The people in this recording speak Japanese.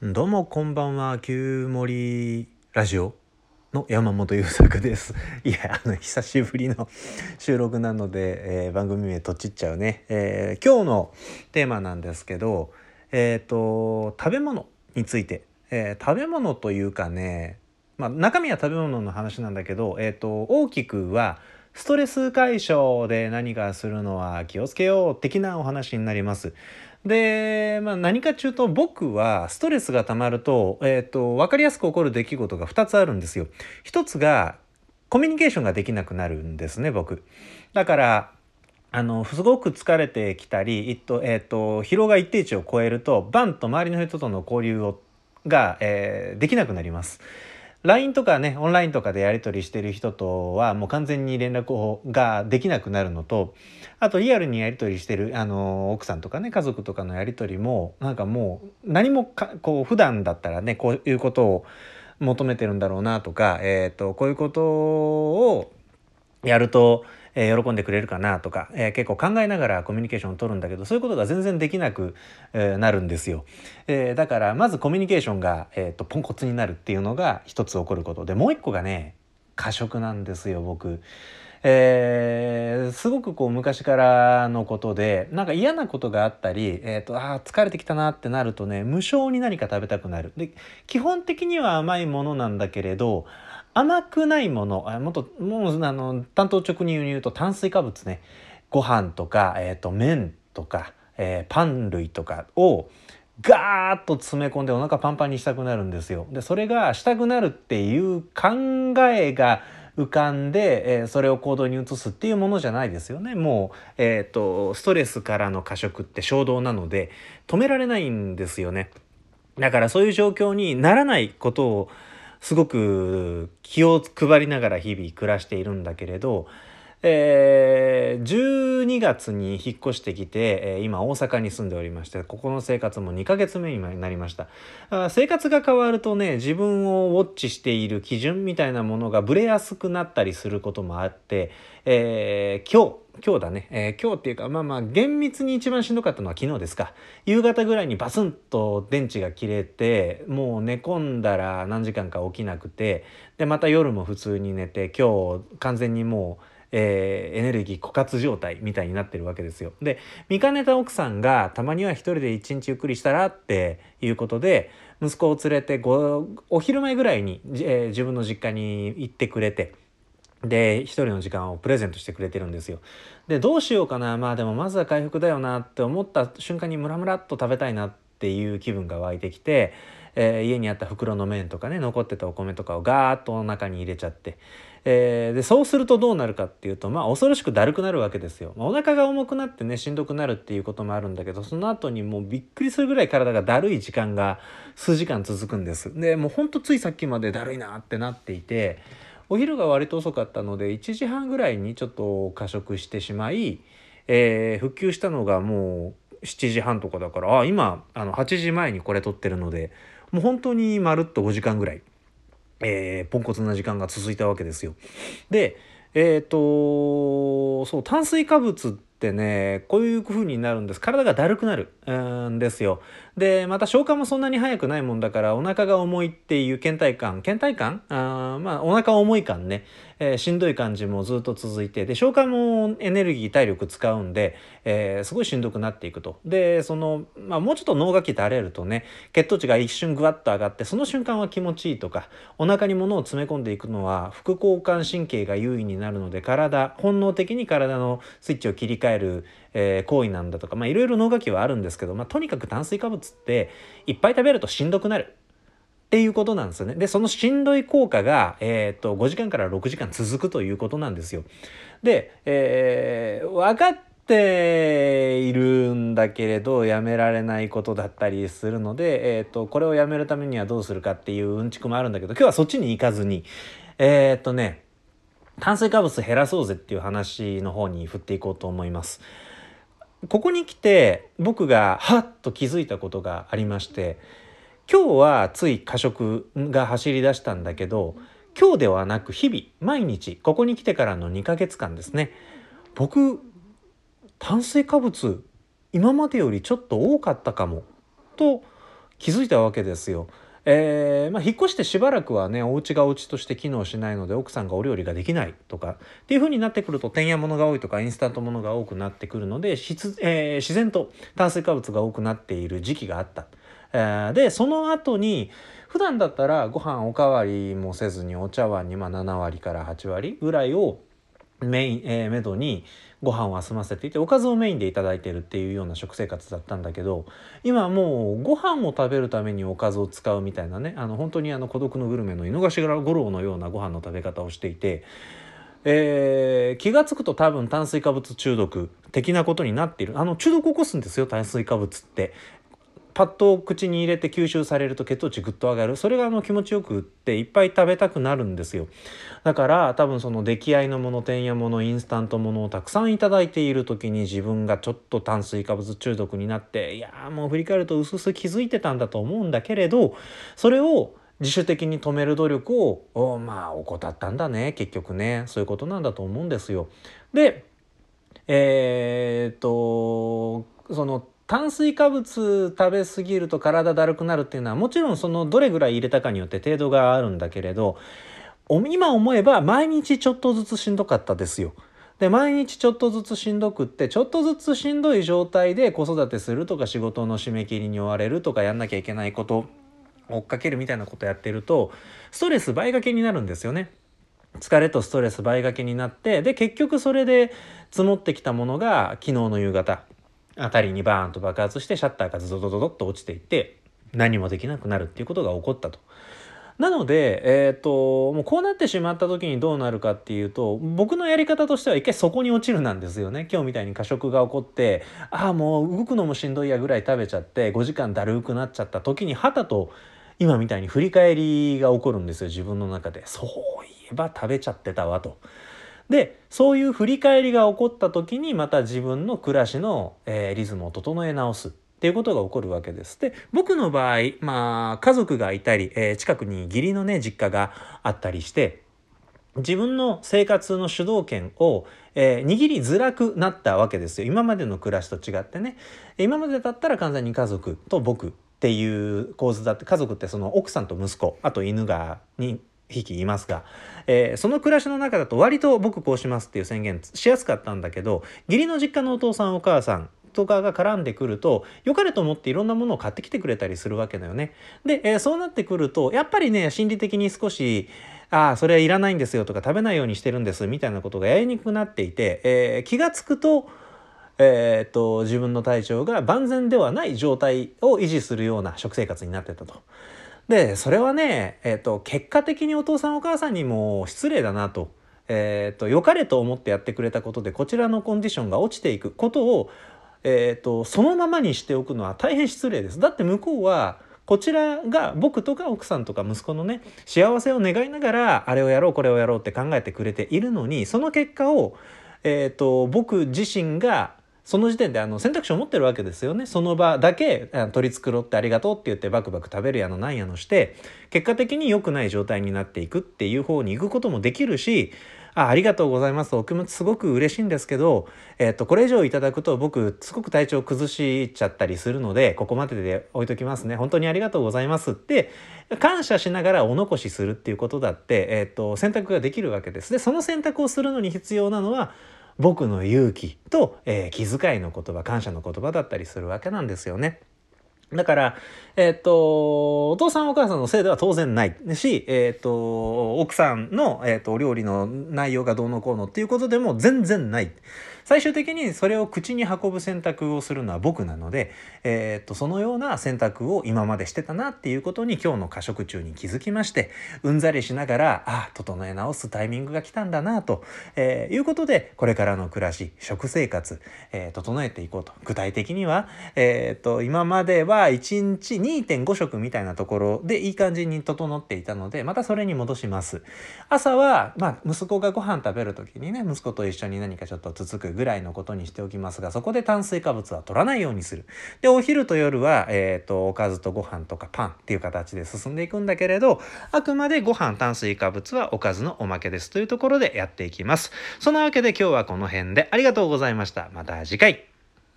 どうもこんばんは旧森ラジオ。の山本優作です。いやあの久しぶりの収録なので、えー、番組名とちっちゃうね、えー、今日のテーマなんですけどえっ、ー、と食べ物について、え食べ物というかねまあ中身は食べ物の話なんだけどえっ、と大きくはストレス解消で何かするのは気をつけよう的なお話になります。で、まあ、何かっていうと僕はストレスがたまると,、えーと、分かりやすく起こる出来事が2つあるんですよ。一つがコミュニケーションができなくなるんですね僕。だからあのすごく疲れてきたり、えっとえっと、疲労が一定値を超えるとバンと周りの人との交流をが、えー、できなくなります。LINE とかねオンラインとかでやり取りしてる人とはもう完全に連絡ができなくなるのとあとリアルにやり取りしてるあの奥さんとかね家族とかのやり取りもなんかもう何もかこう普段だったらねこういうことを求めてるんだろうなとか、えーと、こういうことをやるとえー、喜んでくれるかなとか、えー、結構考えながらコミュニケーションを取るんだけどそういうことが全然できなく、えー、なるんですよ、えだからまずコミュニケーションが、えーと、ポンコツになるっていうのが一つ起こること。でもう一個がね過食なんですよ僕。えー、すごくこう昔からのことでなんか嫌なことがあったり、えーと、あ疲れてきたなってなるとね無性に何か食べたくなる。で基本的には甘いものなんだけれど甘くないものあもっともうあの担当直入に言うと炭水化物ねご飯とか、えーと、麺とか、えー、パン類とかをガーッと詰め込んでお腹パンパンにしたくなるんですよ。でそれがしたくなるっていう考えが浮かんで、えー、それを行動に移すっていうものじゃないですよね。もう、えっ、ー、とストレスからの過食って衝動なので止められないんですよね。だからそういう状況にならないことをすごく気を配りながら日々暮らしているんだけれど、えー、12月に引っ越してきて、え、今大阪に住んでおりましてここの生活も2ヶ月目になりました。あ生活が変わるとね自分をウォッチしている基準みたいなものがぶれやすくなったりすることもあって、えー、今日今日だね、えー、今日っていうかまあまあ厳密に一番しんどかったのは昨日ですか。夕方ぐらいにバスンと電池が切れてもう寝込んだら何時間か起きなくてでまた夜も普通に寝て今日完全にもうえー、エネルギー枯渇状態みたいになってるわけですよ。で見かねた奥さんがたまには一人で一日ゆっくりしたらっていうことで息子を連れてごお昼前ぐらいに、えー、自分の実家に行ってくれて。で一人の時間をプレゼントしてくれてるんですよ。でどうしようかなまあでもまずは回復だよなって思った瞬間にムラムラっと食べたいなっていう気分が湧いてきて、えー、家にあった袋の麺とかね残ってたお米とかをガーッとお腹に入れちゃってえー、でそうするとどうなるかっていうとまあ恐ろしくだるくなるわけですよ、まあ、お腹が重くなってねしんどくなるっていうこともあるんだけどその後にもうびっくりするぐらい体がだるい時間が数時間続くんです。でもうほんとついさっきまでだるいなってなっていてお昼が割と遅かったので1時半ぐらいにちょっと過食してしまい、えー、復旧したのがもう7時半とかだからあ今あの8時前にこれ撮ってるのでもう本当にまるっと5時間ぐらい。えー、ポンコツな時間が続いたわけですよ。でえっ、とそう炭水化物ってねこういう風になるんです。体がだるくなる。んですよ。でまた消化もそんなに早くないもんだからお腹が重いっていう倦怠感。倦怠感？あまあお腹重い感ね。えー、しんどい感じもずっと続いて。で消化もエネルギー体力使うんで、えー、すごいしんどくなっていくと。でその、まあ、もうちょっと脳が垂れるとね血糖値が一瞬ぐわっと上がってその瞬間は気持ちいいとかお腹に物を詰め込んでいくのは副交感神経が優位になるので体本能的に体のスイッチを切り替える、えー、行為なんだとかいろいろ脳がきはあるんですけど、まあ、とにかく炭水化物っていっぱい食べるとしんどくなる。っていうことなんですよね。で、そのしんどい効果が、えっ、と、5時間から6時間続くということなんですよ。で、えー、分かっているんだけれど、やめられないことだったりするので、えっ、と、これをやめるためにはどうするかっていううんちくもあるんだけど、今日はそっちに行かずに、えっ、とね、炭水化物減らそうぜっていう話の方に振っていこうと思います。ここに来て僕がはっと気づいたことがありまして今日はつい過食が走り出したんだけど今日ではなく日々毎日ここに来てからの2ヶ月間ですね僕炭水化物今までよりちょっと多かったかもと気づいたわけですよ。えーまあ、引っ越してしばらくはねお家がお家として機能しないので奥さんがお料理ができないとかっていう風になってくるとてんやものが多いとかインスタントものが多くなってくるので、えー、自然と炭水化物が多くなっている時期があった。えー、でその後に普段だったらご飯おかわりもせずにお茶碗にまあ7割から8割ぐらいをメイン、えー、めどにご飯を済ませていておかずをメインで頂いてるっていうような食生活だったんだけど今もうご飯を食べるためにおかずを使うみたいなねあの本当にあの孤独のグルメの井の頭五郎のようなご飯の食べ方をしていて。えー、気が付くと多分炭水化物中毒的なことになっているあの中毒を起こすんですよ炭水化物ってパッと口に入れて吸収されると血糖値ぐっと上がる。それがあの気持ちよくっていっぱい食べたくなるんですよ。だから多分その出来合いのものてんやものインスタントものをたくさんいただいている時に自分がちょっと炭水化物中毒になっていやもう振り返ると薄々気づいてたんだと思うんだけれどそれを自主的に止める努力をまあ怠ったんだね結局ね。そういうことなんだと思うんですよ。でえー、っとその炭水化物食べ過ぎると体だるくなるっていうのはもちろんそのどれぐらい入れたかによって程度があるんだけれど今思えば毎日ちょっとずつしんどかったですよ。で毎日ちょっとずつしんどくってちょっとずつしんどい状態で子育てするとか仕事の締め切りに追われるとかやんなきゃいけないこと追っかけるみたいなことやってるとストレス倍掛けになるんですよね。疲れとストレス倍掛けになってで結局それで積もってきたものが昨日の夕方あたりにバーンと爆発してシャッターがズドドドドッと落ちていって何もできなくなるっていうことが起こったと。なので、えーと、もうこうなってしまった時にどうなるかっていうと僕のやり方としては一回そこに落ちるなんですよね今日みたいに過食が起こってああもう動くのもしんどいやぐらい食べちゃって5時間だるくなっちゃった時にはたと今みたいに振り返りが起こるんですよ自分の中でそういえば食べちゃってたわと。でそういう振り返りが起こった時にまた自分の暮らしの、えー、リズムを整え直すっていうことが起こるわけです。で僕の場合まあ家族がいたり、えー、近くに義理のね実家があったりして自分の生活の主導権を、えー、握りづらくなったわけですよ今までの暮らしと違ってね今までだったら完全に家族と僕っていう構図だって家族ってその奥さんと息子あと犬がに匹いますが、えー、その暮らしの中だと割と僕こうしますっていう宣言しやすかったんだけど義理の実家のお父さんお母さんとかが絡んでくると良かれと思っていろんなものを買ってきてくれたりするわけだよね。で、えー、そうなってくるとやっぱりね心理的に少しああそれはいらないんですよとか食べないようにしてるんですみたいなことがやりにくくなっていて、えー、気が付くとえー、っと自分の体調が万全ではない状態を維持するような食生活になってたと。でそれはね、えーと、結果的にお父さんお母さんにも失礼だなと。えーと、良かれと思ってやってくれたことでこちらのコンディションが落ちていくことを、えーと、そのままにしておくのは大変失礼です。だって向こうはこちらが僕とか奥さんとか息子のね幸せを願いながらあれをやろうこれをやろうって考えてくれているのにその結果を、えー、と僕自身がその時点であの選択肢を持ってるわけですよねその場だけ取り繕ってありがとうって言ってバクバク食べるやのなんやのして結果的に良くない状態になっていくっていう方に行くこともできるしあありがとうございますお気持ちすごく嬉しいんですけど、えっとこれ以上いただくと僕すごく体調崩しちゃったりするのでここまでで置いときますね本当にありがとうございますって感謝しながらお残しするっていうことだって、えっと選択ができるわけです。でその選択をするのに必要なのは僕の勇気と、えー、気遣いの言葉感謝の言葉だったりするわけなんですよね。だから、えっ、と、お父さんお母さんのせいでは当然ないし、えっ、と、奥さんの、えっ、と、お料理の内容がどうのこうのっていうことでも全然ない。最終的にそれを口に運ぶ選択をするのは僕なので、えー、っとそのような選択を今までしてたなっていうことに今日の過食中に気づきましてうんざりしながらあ整え直すタイミングが来たんだなと、えー、いうことでこれからの暮らし食生活、えー、整えていこうと具体的には、えー、っと今までは1日2.5食みたいなところでいい感じに整っていたのでまたそれに戻します。朝は、まあ、息子がご飯食べる時にね息子と一緒に何かちょっとつつくぐらいのことにしておきますがそこで炭水化物は取らないようにする。でお昼と夜は、えーと、おかずとご飯とかパンっていう形で進んでいくんだけれどあくまでご飯炭水化物はおかずのおまけですというところでやっていきます。そんなわけで今日はこの辺でありがとうございました。また次回。